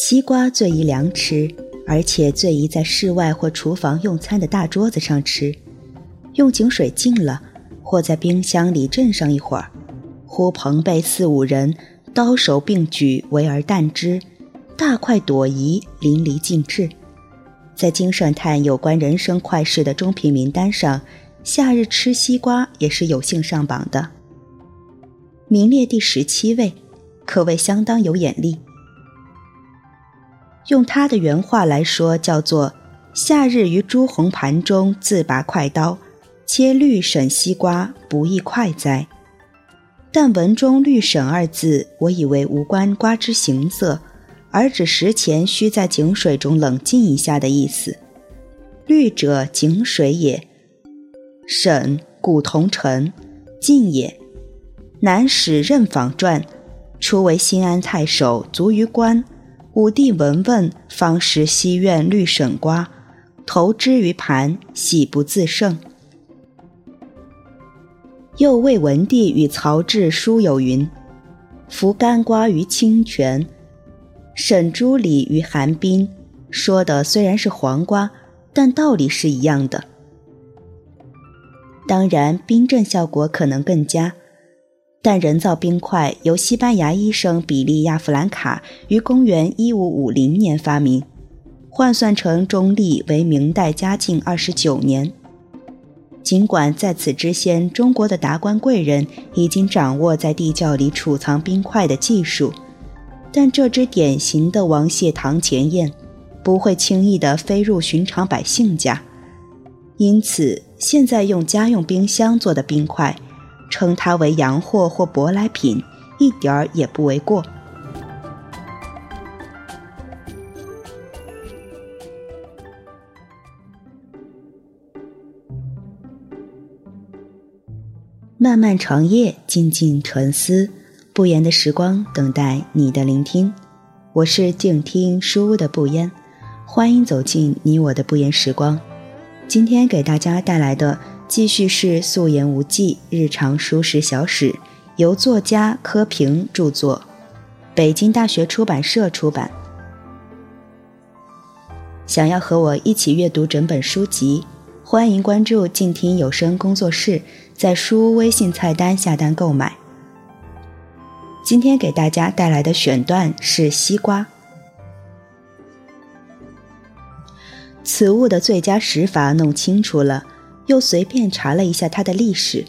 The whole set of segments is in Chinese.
西瓜最宜凉吃，而且最宜在室外或厨房用餐的大桌子上吃。用井水浸了，或在冰箱里镇上一会儿。呼朋辈四五人，刀手并举，围而啖之，大快朵颐，淋漓尽致。在金圣叹有关人生快事的中品名单上，夏日吃西瓜也是有幸上榜的，名列第十七位，可谓相当有眼力。用他的原话来说，叫做“夏日于朱红盘中自拔快刀，切绿沈西瓜，不亦快哉？”但文中“绿沈”二字，我以为无关瓜之形色，而指食前需在井水中冷静一下的意思。绿者井水也，沈古同尘，静也。南史任访传，初为新安太守，卒于官。武帝闻问，方识西苑绿沈瓜，投之于盘，喜不自胜。又魏文帝与曹植书有云：“服干瓜于清泉，沈朱里于寒冰。”说的虽然是黄瓜，但道理是一样的。当然，冰镇效果可能更佳。但人造冰块由西班牙医生比利亚·弗兰卡于公元一五五零年发明，换算成中历为明代嘉靖二十九年。尽管在此之前，中国的达官贵人已经掌握在地窖里储藏冰块的技术，但这只典型的王谢堂前燕不会轻易地飞入寻常百姓家，因此现在用家用冰箱做的冰块。称它为洋货或舶来品，一点儿也不为过。漫漫长夜，静静沉思，不言的时光等待你的聆听。我是静听书屋的不言，欢迎走进你我的不言时光。今天给大家带来的。继续是素颜无忌日常书食小史，由作家柯平著作，北京大学出版社出版。想要和我一起阅读整本书籍，欢迎关注静听有声工作室，在书微信菜单下单购买。今天给大家带来的选段是西瓜。此物的最佳食法弄清楚了。又随便查了一下它的历史，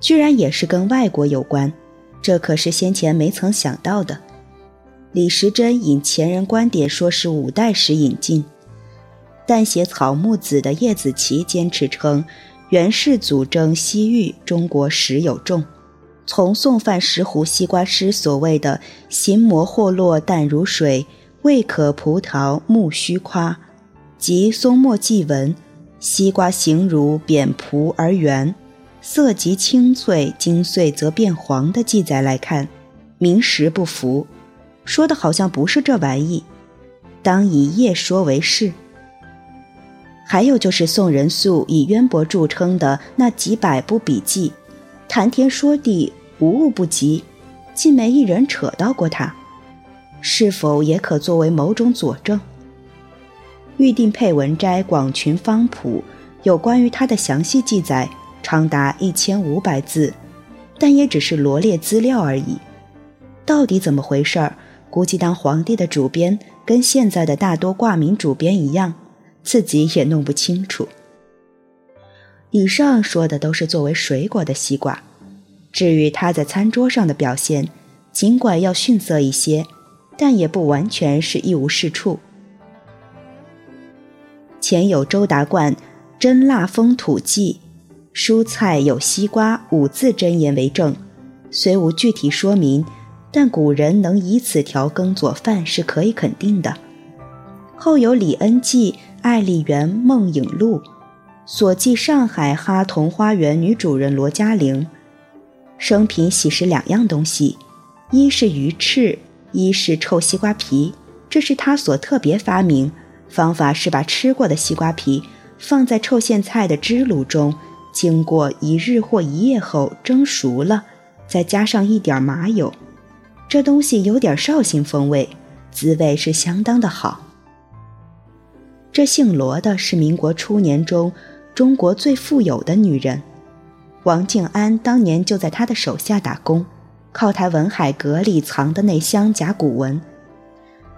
居然也是跟外国有关，这可是先前没曾想到的。李时珍引前人观点说是五代时引进，但写草木子的叶子琪坚持称，元世祖征西域，中国时有种。从宋范石湖西瓜诗所谓的“形模或落淡如水，未可葡萄木须夸”，及松墨记文。西瓜形如扁蒲而圆，色极清脆，经碎则变黄的记载来看，名实不符，说的好像不是这玩意，当以叶说为是。还有就是宋仁素以渊博著称的那几百部笔记，谈天说地无物不及，竟没一人扯到过他，是否也可作为某种佐证？预定配文斋《广群方谱》有关于他的详细记载，长达一千五百字，但也只是罗列资料而已。到底怎么回事儿？估计当皇帝的主编跟现在的大多挂名主编一样，自己也弄不清楚。以上说的都是作为水果的西瓜，至于他在餐桌上的表现，尽管要逊色一些，但也不完全是一无是处。前有周达观《真腊风土记》，蔬菜有西瓜五字真言为证，虽无具体说明，但古人能以此调羹佐饭是可以肯定的。后有李恩记《爱丽园梦影录》，所记上海哈同花园女主人罗嘉玲，生平喜食两样东西，一是鱼翅，一是臭西瓜皮，这是他所特别发明。方法是把吃过的西瓜皮放在臭苋菜的汁卤中，经过一日或一夜后蒸熟了，再加上一点麻油。这东西有点绍兴风味，滋味是相当的好。这姓罗的是民国初年中中国最富有的女人，王静安当年就在她的手下打工，靠台文海阁里藏的那箱甲骨文，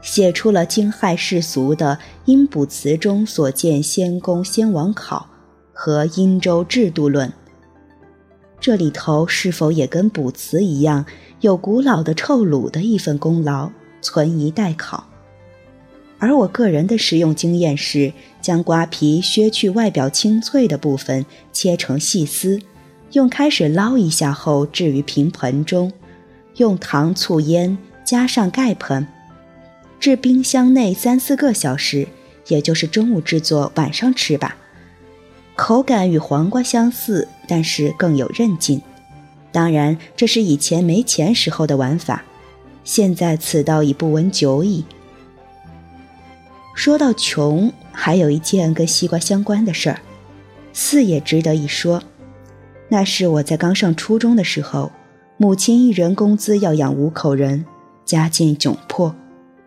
写出了惊骇世俗的《阴卜辞》中所见先公先王考和《殷周制度论》。这里头是否也跟卜辞一样，有古老的臭卤的一份功劳，存疑待考。而我个人的实用经验是，将瓜皮削去外表清脆的部分，切成细丝，用开水捞一下后置于平盆中，用糖醋腌，加上盖盆，置冰箱内三四个小时，也就是中午制作，晚上吃吧。口感与黄瓜相似，但是更有韧劲。当然，这是以前没钱时候的玩法，现在此道已不闻久矣。说到穷，还有一件跟西瓜相关的事儿，四也值得一说。那是我在刚上初中的时候，母亲一人工资要养五口人，家境窘迫，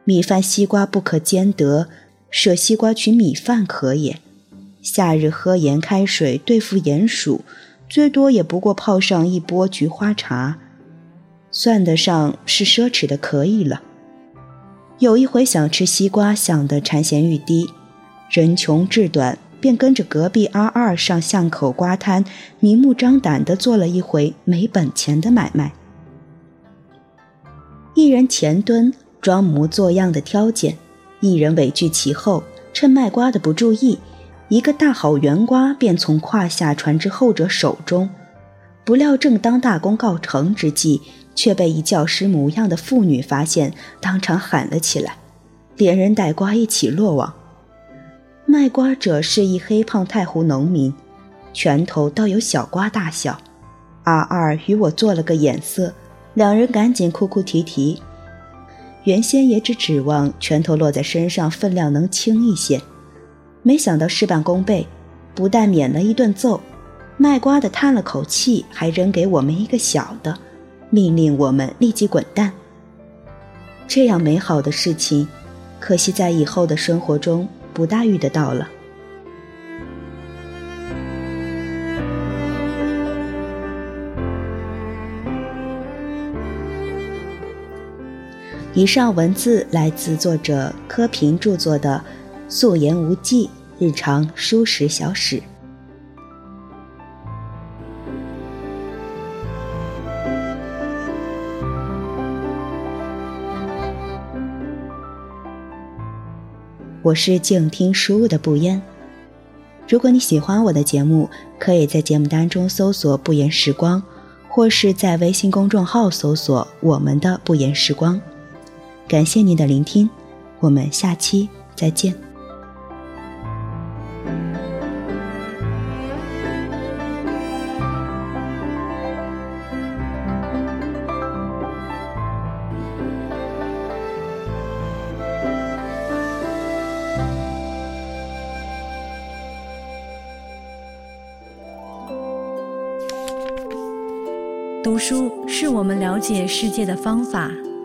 米饭西瓜不可兼得，舍西瓜取米饭可也。夏日喝盐开水对付鼹鼠，最多也不过泡上一波菊花茶，算得上是奢侈的可以了。有一回想吃西瓜，想得馋涎欲滴，人穷志短，便跟着隔壁阿二上巷口瓜摊，明目张胆地做了一回没本钱的买卖。一人前蹲，装模作样的挑拣，一人尾拒其后，趁卖瓜的不注意。一个大好圆瓜便从胯下传至后者手中，不料正当大功告成之际，却被一教师模样的妇女发现，当场喊了起来，连人带瓜一起落网。卖瓜者是一黑胖太湖农民，拳头倒有小瓜大小。阿二与我做了个眼色，两人赶紧哭哭啼啼。原先也只指望拳头落在身上分量能轻一些。没想到事半功倍，不但免了一顿揍，卖瓜的叹了口气，还扔给我们一个小的，命令我们立即滚蛋。这样美好的事情，可惜在以后的生活中不大遇得到了。以上文字来自作者柯平著作的《素颜无忌》。日常舒适小史。我是静听书的不言。如果你喜欢我的节目，可以在节目单中搜索“不言时光”，或是在微信公众号搜索“我们的不言时光”。感谢您的聆听，我们下期再见。读书是我们了解世界的方法，